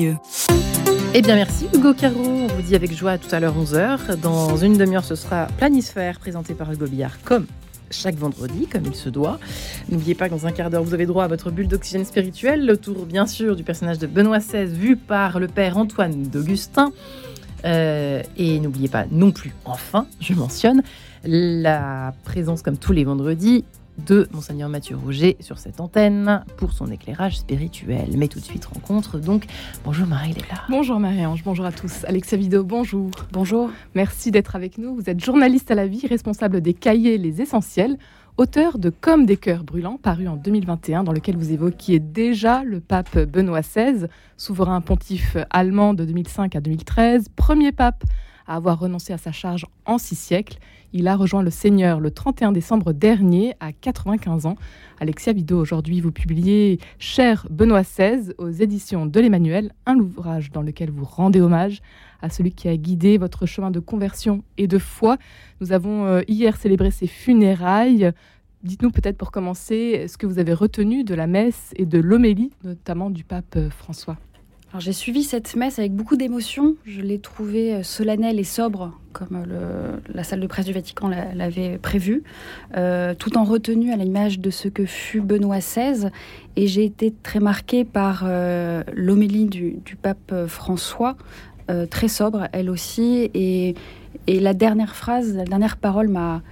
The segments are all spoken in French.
Eh bien merci Hugo Caro, on vous dit avec joie tout à l'heure 11h. Dans une demi-heure ce sera Planisphère présenté par Hugo Billard comme chaque vendredi, comme il se doit. N'oubliez pas que dans un quart d'heure, vous avez droit à votre bulle d'oxygène spirituel, le tour bien sûr du personnage de Benoît XVI vu par le père Antoine d'Augustin. Euh, et n'oubliez pas non plus, enfin, je mentionne, la présence comme tous les vendredis de Monseigneur Mathieu Rouget sur cette antenne pour son éclairage spirituel. Mais tout de suite, rencontre donc. Bonjour Marie-Léla. Bonjour Marie-Ange, bonjour à tous. Alexia Vido, bonjour. Bonjour. Merci d'être avec nous. Vous êtes journaliste à la vie, responsable des cahiers Les Essentiels, auteur de Comme des cœurs brûlants, paru en 2021, dans lequel vous évoquiez déjà le pape Benoît XVI, souverain pontife allemand de 2005 à 2013, premier pape à avoir renoncé à sa charge en six siècles. Il a rejoint le Seigneur le 31 décembre dernier à 95 ans. Alexia Vido, aujourd'hui, vous publiez Cher Benoît XVI aux éditions de l'Emmanuel, un ouvrage dans lequel vous rendez hommage à celui qui a guidé votre chemin de conversion et de foi. Nous avons euh, hier célébré ses funérailles. Dites-nous peut-être pour commencer ce que vous avez retenu de la messe et de l'homélie, notamment du pape euh, François. J'ai suivi cette messe avec beaucoup d'émotion. Je l'ai trouvée euh, solennelle et sobre, comme euh, la salle de presse du Vatican l'avait prévu, euh, tout en retenue à l'image de ce que fut Benoît XVI. Et j'ai été très marquée par l'homélie du, pape François, très sobre, elle aussi. Et, et, la dernière phrase, la dernière parole m'a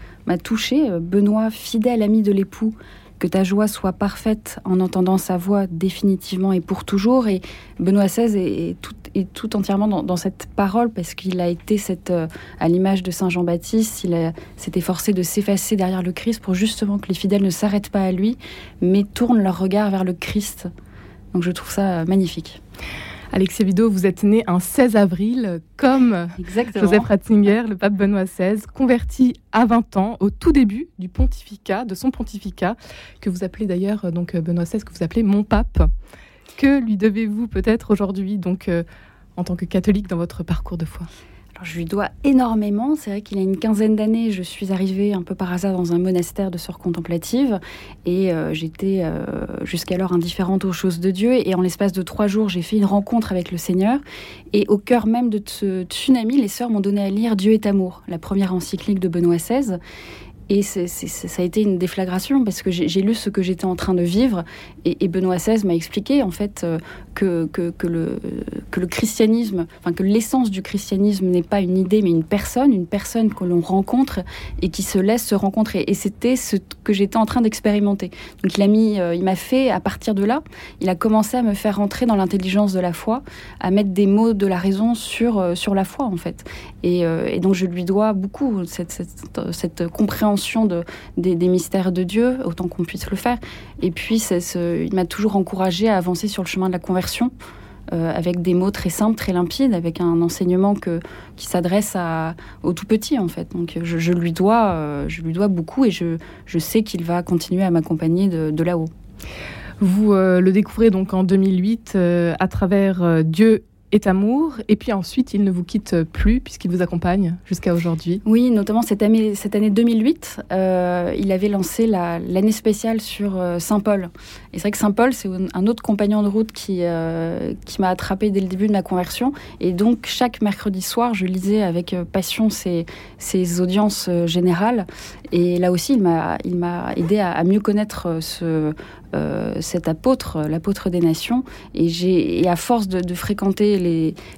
touchée. Benoît, fidèle ami de l'époux, que ta joie soit parfaite en entendant sa voix définitivement et pour toujours. Et Benoît XVI est, tout, entièrement dans, cette parole parce qu'il a été euh, à l'image de Saint Jean-Baptiste, il s'est efforcé de s'effacer derrière le Christ pour justement que les fidèles ne s'arrêtent pas à lui, mais tournent leur regard vers le Christ. Donc je trouve ça magnifique. Alexia Vido, vous êtes né un 16 avril, comme Exactement. Joseph Ratzinger, le pape Benoît XVI, converti à 20 ans, au tout début du pontificat, de son pontificat, que vous appelez d'ailleurs, donc Benoît XVI, que vous appelez mon pape. Que lui devez-vous peut-être aujourd'hui, donc euh, en tant que catholique, dans votre parcours de foi? Je lui dois énormément. C'est vrai qu'il y a une quinzaine d'années, je suis arrivée un peu par hasard dans un monastère de sœurs contemplatives et euh, j'étais euh, jusqu'alors indifférente aux choses de Dieu. Et en l'espace de trois jours, j'ai fait une rencontre avec le Seigneur. Et au cœur même de ce tsunami, les sœurs m'ont donné à lire Dieu est amour, la première encyclique de Benoît XVI. Et ça a été une déflagration parce que j'ai lu ce que j'étais en train de vivre et, Benoît XVI m'a expliqué en fait euh, que, le, que le christianisme, enfin que l'essence du christianisme n'est pas une idée mais une personne, une personne que l'on rencontre et qui se laisse se rencontrer. Et c'était ce que j'étais en train d'expérimenter. Donc il a mis, euh, il m'a fait à partir de là, il a commencé à me faire rentrer dans l'intelligence de la foi, à mettre des mots de la raison sur, euh, sur la foi en fait. Et, donc je lui dois beaucoup cette, cette compréhension de, des, mystères de Dieu, autant qu'on puisse le faire. Et puis, ce, il m'a toujours encouragé à avancer sur le chemin de la conversion. Euh, avec des mots très simples, très limpides, avec un enseignement qui s'adresse aux tout petits en fait. Donc je, lui dois, euh, je lui dois beaucoup et je, sais qu'il va continuer à m'accompagner de, là-haut. Vous euh, le découvrez donc en 2008 euh, à travers Dieu est amour, et puis ensuite il ne vous quitte plus puisqu'il vous accompagne jusqu'à aujourd'hui. Oui, notamment cette année, cette année 2008, euh, il avait lancé l'année la, spéciale sur euh, Saint-Paul. Et c'est vrai que Saint-Paul, c'est un autre compagnon de route qui, euh, qui m'a attrapé dès le début de ma conversion. Et donc chaque mercredi soir, je lisais avec passion ses, ses audiences générales. Et là aussi, il m'a aidé à, mieux connaître ce, cet apôtre, l'apôtre des nations. Et, et, à force de, de fréquenter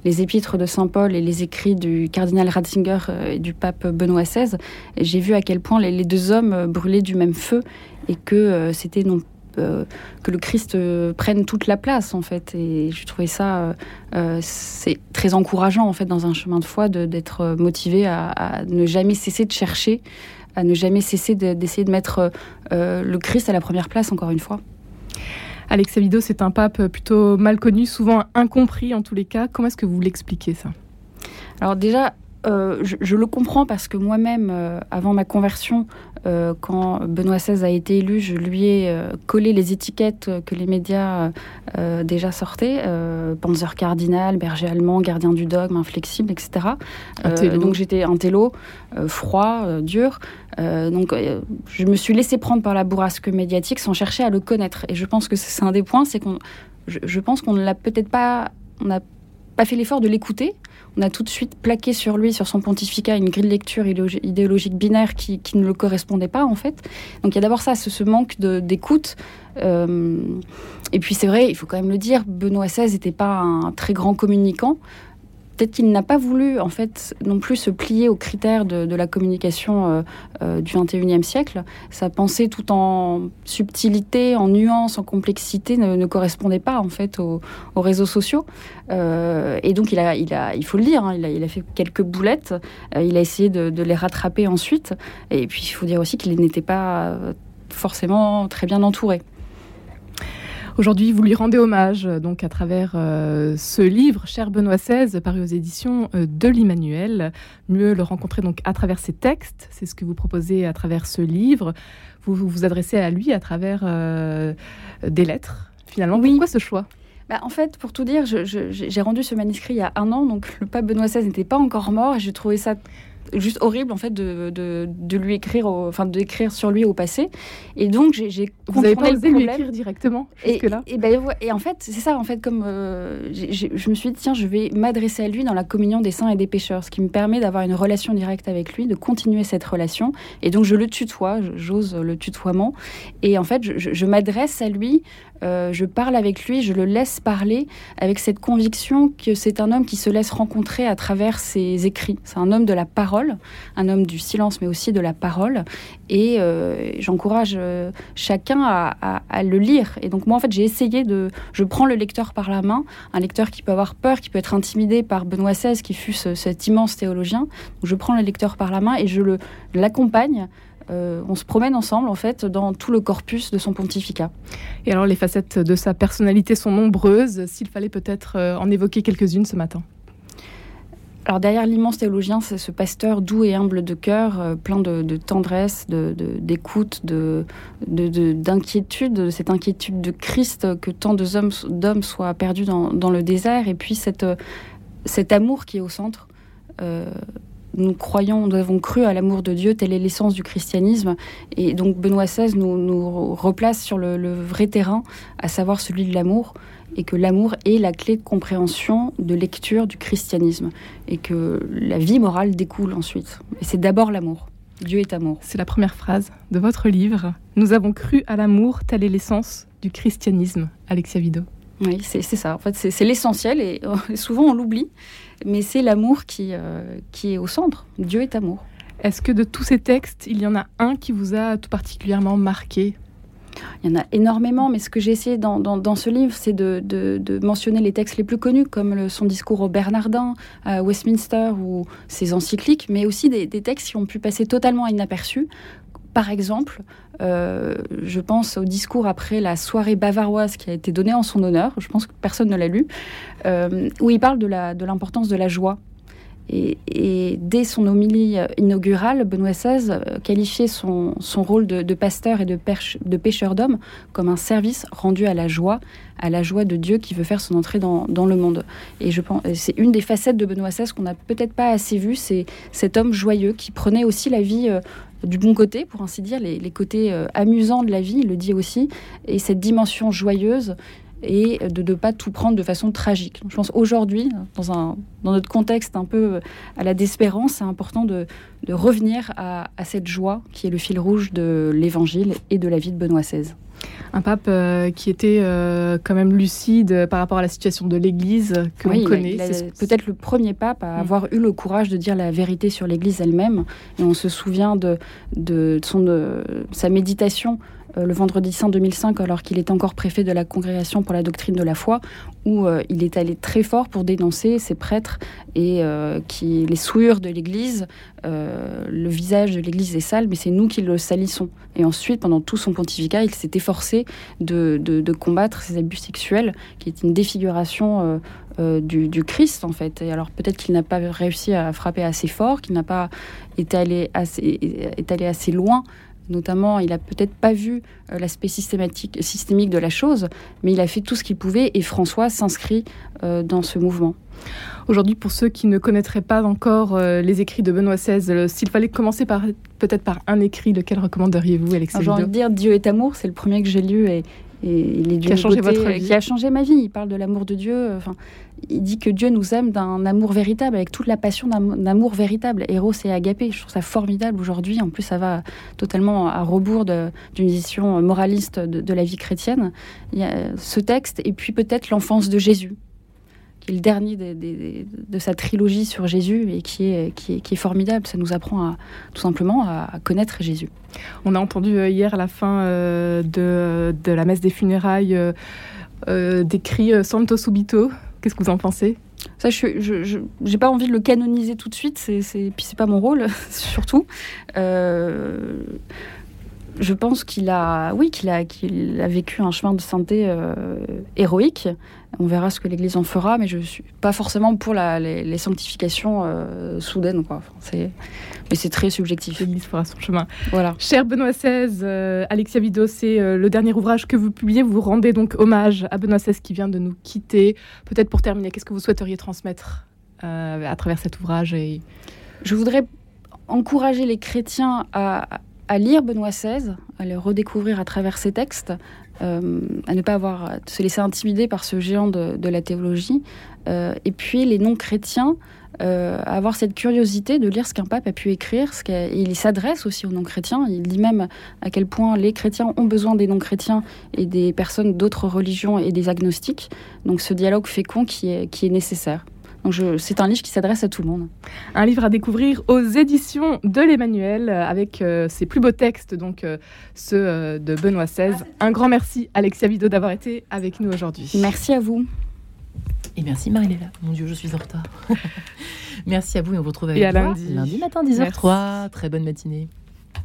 les, épîtres de Saint Paul et les écrits du cardinal Ratzinger et du pape Benoît XVI, j'ai vu à quel point les, deux hommes brûlaient du même feu et que euh, c'était non euh, que le Christ euh, prenne toute la place en fait et je trouvais ça euh, c'est très encourageant en fait dans un chemin de foi d'être motivé à, ne jamais cesser de chercher à ne jamais cesser d'essayer de, de, mettre euh, le Christ à la première place, encore une fois. Alex Avido, c'est un pape plutôt mal connu, souvent incompris en tous les cas. Comment est-ce que vous l'expliquez ça? Alors déjà, euh, je, je, le comprends parce que moi-même, euh, avant ma conversion, euh, quand Benoît XVI a été élu, je lui ai euh, collé les étiquettes que les médias euh, déjà sortaient Panzer cardinal, berger allemand, gardien du dogme, inflexible, etc. donc j'étais un télo, froid, dur. donc je me suis laissé prendre par la bourrasque médiatique sans chercher à le connaître. Et je pense que c'est un des points, c'est qu'on. Je, je pense qu'on ne l'a peut-être pas on n'a pas fait l'effort de l'écouter. On a tout de suite plaqué sur lui, sur son pontificat, une grille de lecture idéologique binaire qui, ne le correspondait pas, en fait. Donc il y a d'abord ça, ce, manque d'écoute. Euh, et puis c'est vrai, il faut quand même le dire, Benoît XVI n'était pas un très grand communicant peut-être qu'il n'a pas voulu en fait non plus se plier aux critères de, la communication euh, euh, du 21e siècle. Sa pensée tout en subtilité, en nuance, en complexité ne, correspondait pas en fait aux, réseaux sociaux. Euh, et donc il a, il a, il faut le dire, hein, il, a, fait quelques boulettes. il a essayé de, les rattraper ensuite. Et puis il faut dire aussi qu'il n'était pas forcément très bien entouré. Aujourd'hui, vous lui rendez hommage euh, donc à travers euh, ce livre, Cher Benoît XVI, paru aux éditions euh, de l'Immanuel. Mieux le rencontrer donc à travers ses textes, c'est ce que vous proposez à travers ce livre. Vous vous, adressez à lui à travers des lettres. Finalement, pourquoi ce choix? Bah, en fait, pour tout dire, j'ai rendu ce manuscrit il y a un an, donc le pape Benoît XVI n'était pas encore mort, et j'ai trouvé ça juste horrible en fait de, de, lui écrire, enfin d'écrire sur lui au passé. Et donc j'ai vous avez pas osé lui écrire directement jusque là. Et, ben, et en fait c'est ça en fait comme euh, je me suis dit tiens je vais m'adresser à lui dans la communion des saints et des pécheurs, ce qui me permet d'avoir une relation directe avec lui, de continuer cette relation. Et donc je le tutoie, j'ose le tutoiement. Et en fait je, je m'adresse à lui euh, je parle avec lui, je le laisse parler avec cette conviction que c'est un homme qui se laisse rencontrer à travers ses écrits. C'est un homme de la parole, un homme du silence, mais aussi de la parole. Et euh, j'encourage euh, chacun à, le lire. Et donc moi, en fait, j'ai essayé de... Je prends le lecteur par la main, un lecteur qui peut avoir peur, qui peut être intimidé par Benoît XVI, qui fut cet immense théologien. je prends le lecteur par la main et je l'accompagne euh, on se promène ensemble en fait dans tout le corpus de son pontificat. Et alors les facettes de sa personnalité sont nombreuses, s'il fallait peut-être euh, en évoquer quelques-unes ce matin. Alors derrière l'immense théologien, c'est ce pasteur doux et humble de cœur, euh, plein de, tendresse, d'écoute, de, d'inquiétude, cette inquiétude de Christ que tant d'hommes soient perdus dans, le désert, et puis cette, cet amour qui est au centre nous croyons, nous avons cru à l'amour de Dieu, telle est l'essence du christianisme. Et donc Benoît XVI nous, replace sur le, vrai terrain, à savoir celui de l'amour, et que l'amour est la clé de compréhension, de lecture du christianisme, et que la vie morale découle ensuite. Et c'est d'abord l'amour. Dieu est amour. C'est la première phrase de votre livre. Nous avons cru à l'amour, telle est l'essence du christianisme. Alexia Vido. Oui, c'est ça. En fait, c'est l'essentiel et souvent on l'oublie mais c'est l'amour qui, euh, qui est au centre. Dieu est amour. Est-ce que de tous ces textes, il y en a un qui vous a tout particulièrement marqué? Il y en a énormément, mais ce que j'ai essayé dans, dans, ce livre, c'est de, de, mentionner les textes les plus connus, comme son discours au Bernardin, à Westminster, ou ses encycliques, mais aussi des, des, textes qui ont pu passer totalement inaperçus, par exemple, euh, je pense au discours après la soirée bavaroise qui a été donnée en son honneur, je pense que personne ne l'a lu, euh, où il parle de l'importance de, la joie. Et, dès son homilie inaugurale, Benoît XVI euh, qualifiait son, rôle de, pasteur et de, pêcheur d'hommes comme un service rendu à la joie, à la joie de Dieu qui veut faire son entrée dans, le monde. Et je pense, c'est une des facettes de Benoît XVI qu'on n'a peut-être pas assez vu, c'est cet homme joyeux qui prenait aussi la vie du bon côté, pour ainsi dire, les, côtés euh, amusants de la vie, il le dit aussi, et cette dimension joyeuse et de ne pas tout prendre de façon tragique. je pense aujourd'hui, dans, un, dans notre contexte un peu à la désespérance, c'est important de, de revenir à, à, cette joie qui est le fil rouge de l'Évangile et de la vie de Benoît XVI. Un pape euh, qui était euh, quand même lucide par rapport à la situation de l'Église que l'on connaît. Peut-être le premier pape à mm. avoir eu le courage de dire la vérité sur l'Église elle-même. Et on se souvient de, de, son, de sa méditation euh, le vendredi saint 2005, alors qu'il était encore préfet de la Congrégation pour la doctrine de la foi, où euh, il est allé très fort pour dénoncer ces prêtres et euh, qui les souillures de l'Église. le visage de l'Église est sale, mais c'est nous qui le salissons. Et ensuite, pendant tout son pontificat, il s'est efforcé de, combattre ces abus sexuels, qui est une défiguration du, Christ en fait. Et alors peut-être qu'il n'a pas réussi à frapper assez fort, qu'il n'a pas été allé assez loin Notamment, il a peut-être pas vu euh, l'aspect systématique, systémique de la chose, mais il a fait tout ce qu'il pouvait et François s'inscrit euh, dans ce mouvement. Aujourd'hui, pour ceux qui ne connaîtraient pas encore euh, les écrits de Benoît XVI, s'il fallait commencer par peut-être par un écrit, lequel recommanderiez-vous, Alexandre? J'ai envie de dire Dieu est amour, c'est le premier que j'ai lu et, et les qui a changé beauté, votre vie. qui a changé ma vie. Il parle de l'amour de Dieu. Enfin, il dit que Dieu nous aime d'un amour véritable, avec toute la passion d'un amour véritable. Héros et agapé. Je trouve ça formidable aujourd'hui. En plus, ça va totalement à rebours d'une vision moraliste de, de la vie chrétienne. Il y a ce texte, et puis peut-être l'enfance de Jésus, qui est le dernier des- des- des- de sa trilogie sur Jésus et qui est, qui est, qui est formidable. Ça nous apprend à, tout simplement à, à connaître Jésus. On a entendu euh, hier à la fin euh, de, de la messe des funérailles euh, euh, des cris euh, Santo Subito. Qu'est-ce que vous en pensez? Ça, je j'ai pas envie de le canoniser tout de suite, c'est, c'est, puis c'est pas mon rôle, surtout. Euh, je pense qu'il a, oui, qu'il a, qu'il a vécu un chemin de santé euh, héroïque. On verra ce que l'Église en fera, mais je suis pas forcément pour la, les, les sanctifications euh, soudaines, quoi. Enfin, c'est, mais c'est très subjectif. L'Église fera son chemin. Voilà. Cher Benoît XVI, euh, Alexia Vido, c'est euh, le dernier ouvrage que vous publiez. Vous rendez donc hommage à Benoît XVI qui vient de nous quitter. Peut-être pour terminer, qu'est-ce que vous souhaiteriez transmettre à travers cet ouvrage et... Je voudrais encourager les chrétiens à, à lire Benoît XVI, à le redécouvrir à travers ses textes, euh, à ne pas avoir, se laisser intimider par ce géant de, la théologie, euh, et puis les non-chrétiens euh, à avoir cette curiosité de lire ce qu'un pape a pu écrire. Ce qu'a- il s'adresse aussi aux non-chrétiens. Il dit même à quel point les chrétiens ont besoin des non-chrétiens et des personnes d'autres religions et des agnostiques. Donc ce dialogue fécond qui est nécessaire. Donc je- c'est un livre qui s'adresse à tout le monde. Un livre à découvrir aux éditions de l'Emmanuel euh, avec euh, ses plus beaux textes, donc euh, ceux euh, de Benoît XVI. Un grand merci Alexia Vido d'avoir été avec nous aujourd'hui. Merci à vous. Et merci Marie-Léla. Mon Dieu, je suis en retard. merci à vous et on vous retrouve avec Et à lundi. lundi matin 10h03. Très bonne matinée.